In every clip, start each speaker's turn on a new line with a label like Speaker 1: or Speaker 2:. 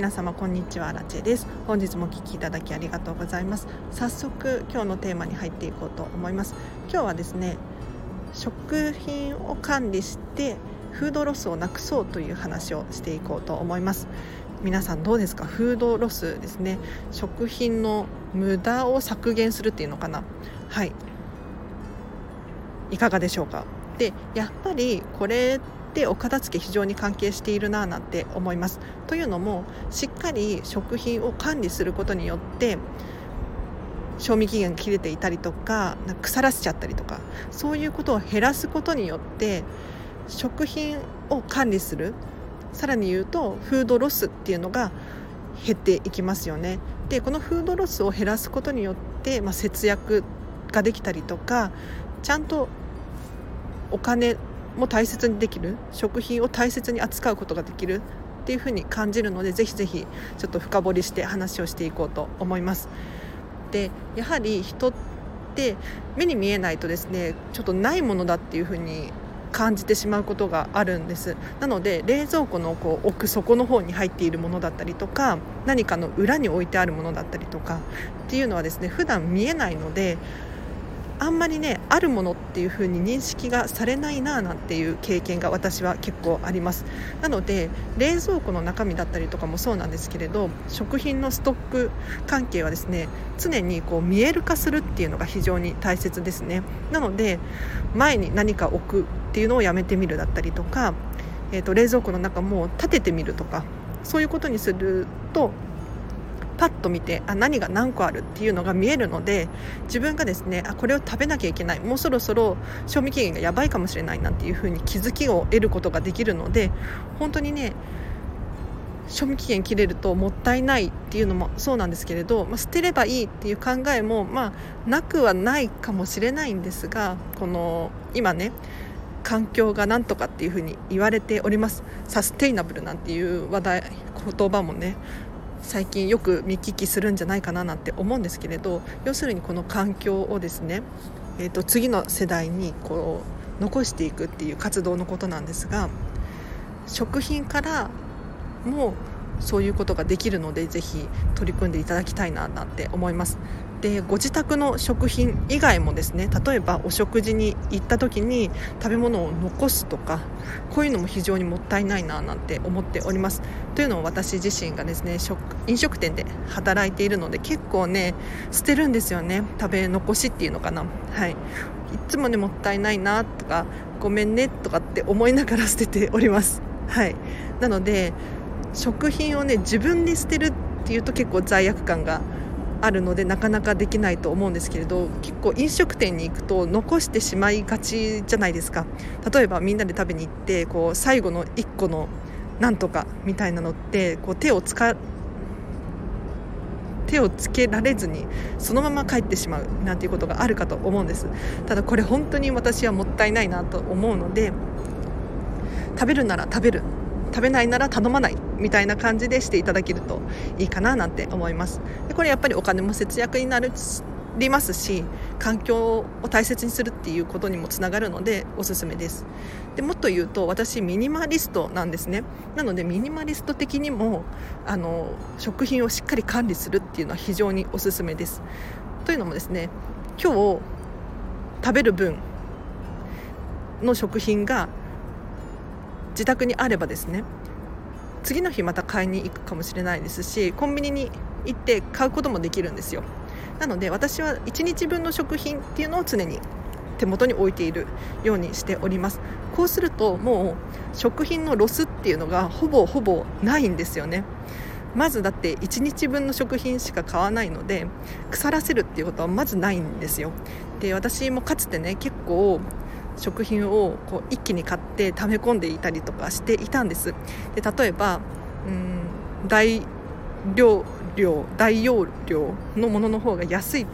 Speaker 1: 皆様こんにちはラチェです。本日もお聞きいただきありがとうございます。早速今日のテーマに入っていこうと思います。今日はですね食品を管理してフードロスをなくそうという話をしていこうと思います。皆さんどうですか？フードロスですね。食品の無駄を削減するっていうのかな？はい。いかがでしょうか？でやっぱりこれってお片付け非常に関係しているななんて思います。というのもしっかり食品を管理することによって賞味期限が切れていたりとか腐らせちゃったりとかそういうことを減らすことによって食品を管理するさらに言うとフードロスっていうのが減っていきますよね。でこのフードロスを減らすことによって、まあ、節約ができたりとかちゃんとお金も大切にできる食品を大切に扱うことができるっていうふうに感じるのでぜひぜひちょっと深掘りして話をしていこうと思います。でやはり人って目に見えないとですねちょっとないものだっていうふうに感じてしまうことがあるんですなので冷蔵庫のこう奥底の方に入っているものだったりとか何かの裏に置いてあるものだったりとかっていうのはですね普段見えないのであんまりねあるものっていう風に認識がされないななんていう経験が私は結構あります。なので冷蔵庫の中身だったりとかもそうなんですけれど食品のストック関係はですね常にこう見える化するっていうのが非常に大切ですね。なので前に何か置くっていうのをやめてみるだったりとか、えーと冷蔵庫の中も立ててみるとかそういうことにするとパッと見てあ何が何個あるっていうのが見えるので自分がですねあこれを食べなきゃいけない。もうそろそろ賞味期限がやばいかもしれないなっていうふうに気づきを得ることができるので本当にね賞味期限切れるともったいないっていうのもそうなんですけれど、まあ、捨てればいいっていう考えも、まあ、なくはないかもしれないんですがこの今ね環境がなんとかっていうふうに言われております。サステイナブルなんていう話題言葉もね最近よく見聞きするんじゃないかななんて思うんですけれど要するにこの環境をですね、えーと、次の世代にこう残していくっていう活動のことなんですが食品からもそういうことができるのでぜひ取り組んでいただきたいななんて思います。でご自宅の食品以外もですね例えばお食事に行った時に食べ物を残すとかこういうのも非常にもったいないななんて思っております。というのを私自身がですね飲食店で働いているので結構ね捨てるんですよね。食べ残しっていうのかな。はい。いつもねもったいないなとかごめんねとかって思いながら 捨てております。はい。なので食品をね自分で捨てるっていうと結構罪悪感があるのでなかなかできないと思うんですけれど結構飲食店に行くと残してしまいがちじゃないですか。例えばみんなで食べに行ってこう最後の1個のなんとかみたいなのってこう手を使手をつけられずにそのまま帰ってしまうなんていうことがあるかと思うんです。ただこれ本当に私はもったいないなと思うので食べるなら食べる。食べないなら頼まないみたいな感じでしていただけるといいかななんて思います。でこれやっぱりお金も節約になりますし環境を大切にするっていうことにもつながるのでおすすめです。でもっと言うと私ミニマリストなんですね。なのでミニマリスト的にもあの食品をしっかり管理するっていうのは非常におすすめです。というのもですね今日食べる分の食品が自宅にあればですね次の日また買いに行くかもしれないですしコンビニに行って買うこともできるんですよ。なので私は1日分の食品っていうのを常に手元に置いているようにしております。こうするともう食品のロスっていうのがほぼほぼないんですよね。まずだって1日分の食品しか買わないので腐らせるっていうことはまずないんですよ。で私もかつてね結構食品をこう一気に買って溜め込んでいたりとかしていたんです。で例えばうん大量量大容量のものの方が安い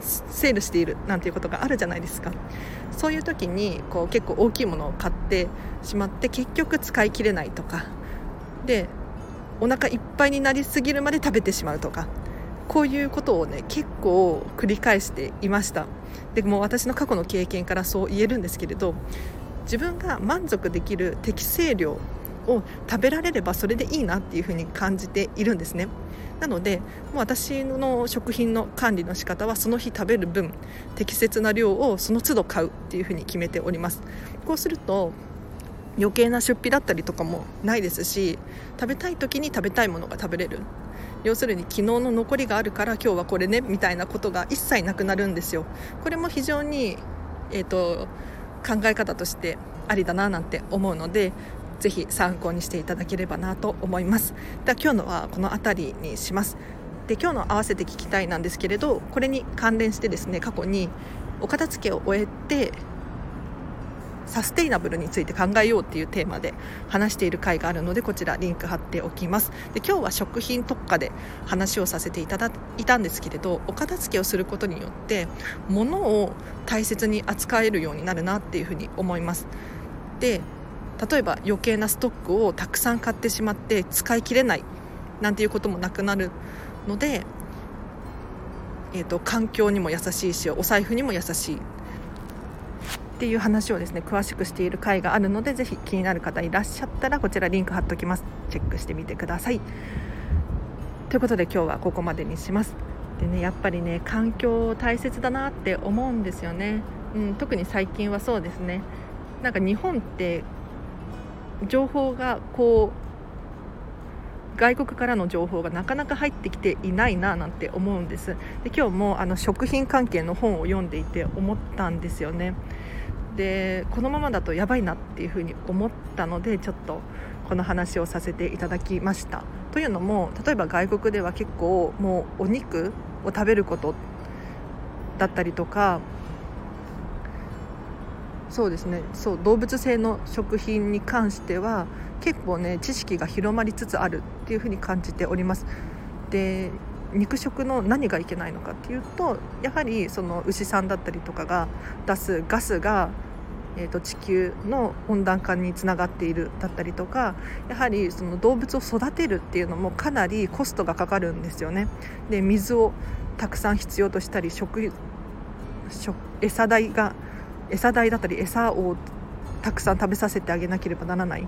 Speaker 1: セールしているなんていうことがあるじゃないですか。そういう時にこう結構大きいものを買ってしまって結局使い切れないとか。でお腹いっぱいになりすぎるまで食べてしまうとか。こういうことをね結構繰り返していました。でも私の過去の経験からそう言えるんですけれど自分が満足できる適正量を食べられればそれでいいなっていうふうに感じているんですね。なのでもう私の食品の管理の仕方はその日食べる分適切な量をその都度買うっていうふうに決めております。こうすると余計な出費だったりとかもないですし食べたい時に食べたいものが食べれる。要するに昨日の残りがあるから今日はこれねみたいなことが一切なくなるんですよ。これも非常に、えーと、考え方としてありだななんて思うのでぜひ参考にしていただければなと思います。では今日のはこの辺りにします。で今日の合わせて聞きたいなんですけれどこれに関連してですね過去にお片付けを終えてサステイナブルについて考えようっていうテーマで話している回があるのでこちらリンク貼っておきます。で今日は食品特化で話をさせていただいたんですけれどお片付けをすることによって物を大切に扱えるようになるなっていうふうに思います。で例えば余計なストックをたくさん買ってしまって使い切れないなんていうこともなくなるので、えーと環境にも優しいしお財布にも優しいっていう話をですね詳しくしている回があるのでぜひ気になる方いらっしゃったらこちらリンク貼っておきます。チェックしてみてください。ということで今日はここまでにします。でねやっぱりね環境大切だなって思うんですよね、うん、特に最近はそうですね。なんか日本って情報がこう外国からの情報がなかなか入ってきていないななんて思うんです。で今日もあの食品関係の本を読んでいて思ったんですよね。でこのままだとやばいなっていうふうに思ったのでちょっとこの話をさせていただきました。というのも例えば外国では結構もうお肉を食べることだったりとかそうですね。そう動物性の食品に関しては結構ね知識が広まりつつあるっていうふうに感じております。で肉食の何がいけないのかっていうとやはりその牛さんだったりとかが出すガスがえーと、地球の温暖化につながっているだったりとかやはりその動物を育てるっていうのもかなりコストがかかるんですよね。で水をたくさん必要としたり食食餌代が餌代だったり餌をたくさん食べさせてあげなければならない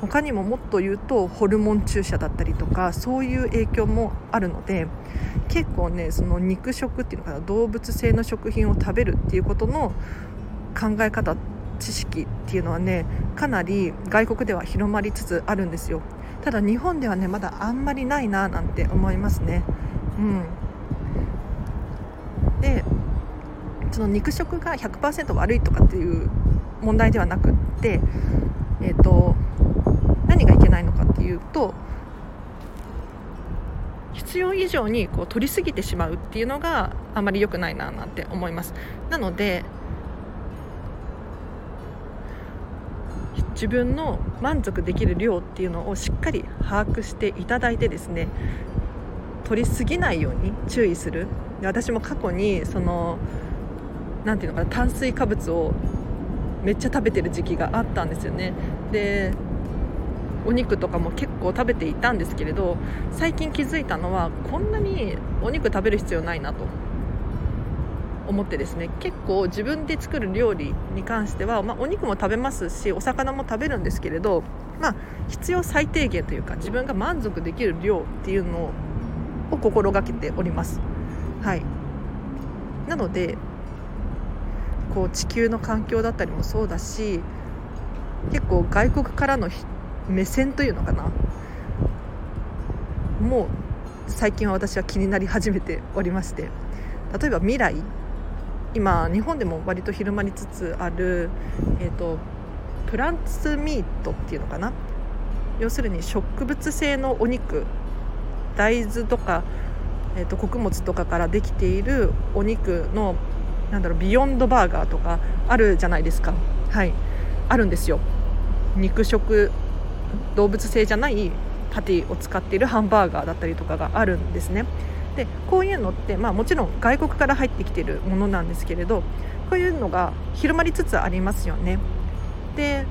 Speaker 1: 他にももっと言うとホルモン注射だったりとかそういう影響もあるので結構ねその肉食っていうのかな動物性の食品を食べるっていうことの考え方っ知識っていうのはねかなり外国では広まりつつあるんですよ。ただ日本ではねまだあんまりないななんて思いますね。うん。でその肉食が100%悪いとかっていう問題ではなくってえっ、ー、と何がいけないのかっていうと必要以上にこう取りすぎてしまうっていうのがあまり良くないななんて思います。なので自分の満足できる量っていうのをしっかり把握していただいてですね取りすぎないように注意する。で私も過去にその何ていうのかな炭水化物をめっちゃ食べてる時期があったんですよね。でお肉とかも結構食べていたんですけれど最近気づいたのはこんなにお肉食べる必要ないなと。思ってですね結構自分で作る料理に関しては、まあ、お肉も食べますしお魚も食べるんですけれど、まあ、必要最低限というか自分が満足できる量っていうのを心がけております。はい、なのでこう地球の環境だったりもそうだし結構外国からの目線というのかなもう最近は私は気になり始めておりまして例えば未来今日本でも割と広まりつつある、えーと、プランツミートっていうのかな？要するに植物性のお肉大豆とか、えーと、穀物とかからできているお肉のなんだろうビヨンドバーガーとかあるじゃないですか。はい。あるんですよ。肉食動物性じゃないパティを使っているハンバーガーだったりとかがあるんですね。でこういうのって、まあ、もちろん外国から入ってきてるものなんですけれどこういうのが広まりつつありますよね。で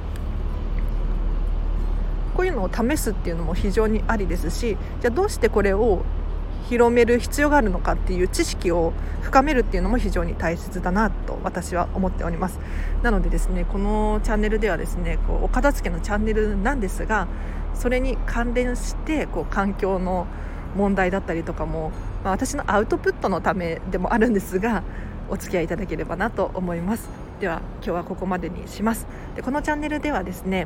Speaker 1: こういうのを試すっていうのも非常にありですしじゃあどうしてこれを広める必要があるのかっていう知識を深めるっていうのも非常に大切だなと私は思っておりますなのでですねこのチャンネルではですねこうお片付けのチャンネルなんですがそれに関連してこう環境の問題だったりとかも、まあ、私のアウトプットのためでもあるんですがお付き合いいただければなと思います。では今日はここまでにします。でこのチャンネルではですね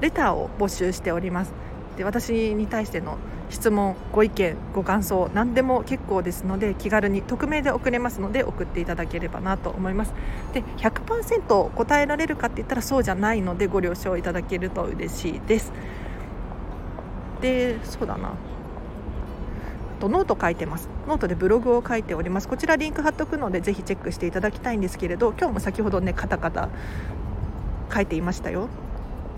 Speaker 1: レターを募集しております。で私に対しての質問ご意見ご感想何でも結構ですので気軽に匿名で送れますので送っていただければなと思います。で100%答えられるかって言ったらそうじゃないのでご了承いただけると嬉しいです。でそうだな。とノート書いてます。ノートでブログを書いております。こちらリンク貼っとくのでぜひチェックしていただきたいんですけれど今日も先ほどねカタカタ書いていましたよ。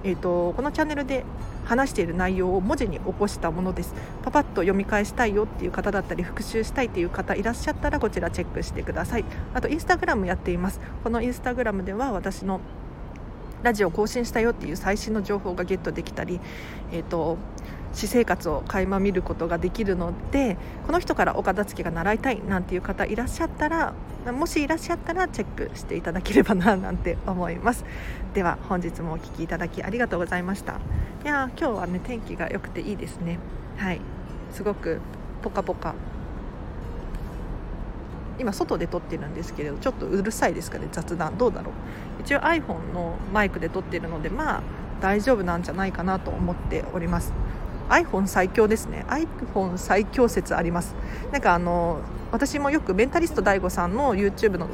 Speaker 1: えーと、このチャンネルで話している内容を文字に起こしたものです。パパッと読み返したいよっていう方だったり復習したいっていう方いらっしゃったらこちらチェックしてください。あとインスタグラムやっています。このインスタグラムでは私のラジオ更新したよっていう最新の情報がゲットできたり、えーと私生活を垣間見ることができるのでこの人からお片付けが習いたいなんていう方いらっしゃったらもしいらっしゃったらチェックしていただければななんて思います。では本日もお聴きいただきありがとうございました。いや今日はね天気が良くていいですね。はい。すごくポカポカ。今外で撮ってるんですけれどちょっとうるさいですかね雑談。どうだろう。一応 iPhone のマイクで撮ってるのでまあ大丈夫なんじゃないかなと思っております。iPhone 最強ですね。iPhone 最強説あります。なんかあの私もよくメンタリスト DAIGO さんの YouTube の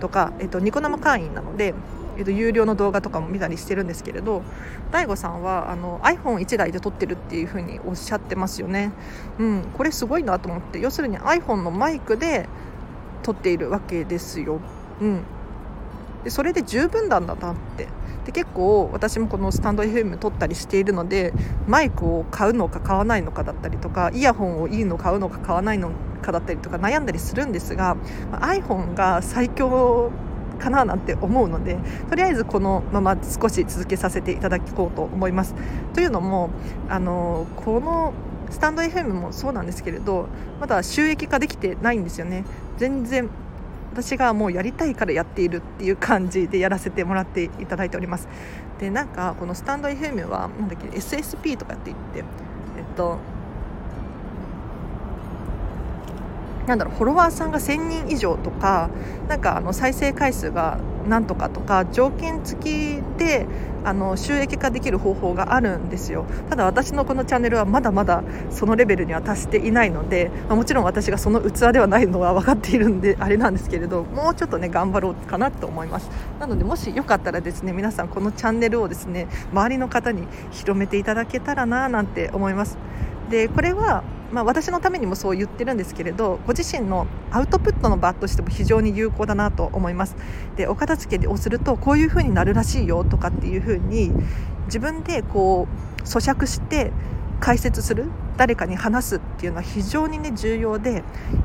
Speaker 1: とか、えっと、ニコ生会員なので、えっと、有料の動画とかも見たりしてるんですけれど DAIGO さんはあの iPhone1 台で撮ってるっていう風におっしゃってますよね、うん、これすごいなと思って。要するに iPhone のマイクで撮っているわけですよ、うん、でそれで十分なんだなってで結構私もこのスタンド FM 撮ったりしているのでマイクを買うのか買わないのかだったりとかイヤホンをいいの買うのか買わないのかだったりとか悩んだりするんですが iPhone が最強かななんて思うのでとりあえずこのまま少し続けさせていただこうと思います。というのもあのこのスタンド FM もそうなんですけれどまだ収益化できてないんですよね全然私がもうやりたいからやっているっていう感じでやらせてもらっていただいております。でなんかこのスタンド FM はなんだっけ SSP とかって言ってえっとなんだろうフォロワーさんが1000人以上とかなんかあの再生回数がなんとかとか条件付きであの収益化できる方法があるんですよ。ただ私のこのチャンネルはまだまだそのレベルには達していないので、まあ、もちろん私がその器ではないのは分かっているんであれなんですけれどもうちょっとね頑張ろうかなと思います。なのでもしよかったらですね皆さんこのチャンネルをですね周りの方に広めていただけたらななんて思います。でこれはまあ、私のためにもそう言ってるんですけれどご自身のアウトプットの場としても非常に有効だなと思います。でお片付けをするとこういう風になるらしいよとかっていう風に自分でこう咀嚼して解説する誰かに話すっていうのは非常にね重要で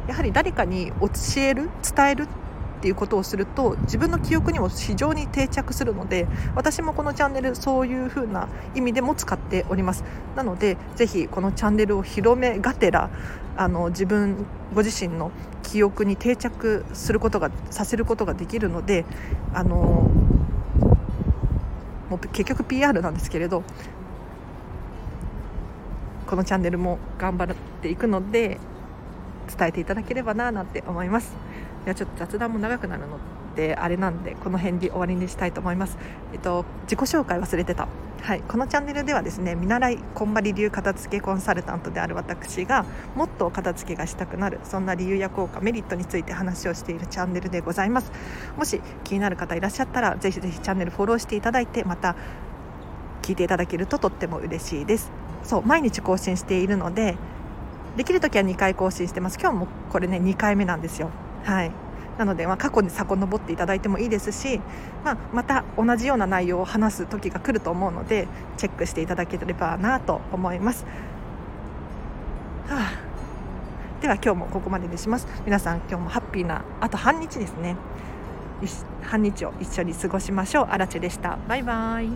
Speaker 1: やはり誰かに教える伝えるっていうことをすると自分の記憶にも非常に定着するので私もこのチャンネルそういう風な意味でも使っておりますなのでぜひこのチャンネルを広めがてらあの自分ご自身の記憶に定着することがさせることができるのであのもう結局 PR なんですけれどこのチャンネルも頑張っていくので伝えていただければななんて思います。いやちょっと雑談も長くなるのであれなんでこの辺で終わりにしたいと思います。えっと自己紹介忘れてた。はい、このチャンネルではですね見習いこんまり流片付けコンサルタントである私がもっと片付けがしたくなるそんな理由や効果メリットについて話をしているチャンネルでございます。もし気になる方いらっしゃったらぜひぜひチャンネルフォローしていただいてまた聞いていただけるととっても嬉しいです。そう毎日更新しているのでできる時は2回更新してます。今日もこれね2回目なんですよ。はい、なので、まあ、過去に遡っていただいてもいいですし、まあ、また同じような内容を話す時が来ると思うのでチェックしていただければなと思います。はあ、では今日もここまでにします。皆さん今日もハッピーなあと半日ですね。半日を一緒に過ごしましょう。あらちでした。バイバイ。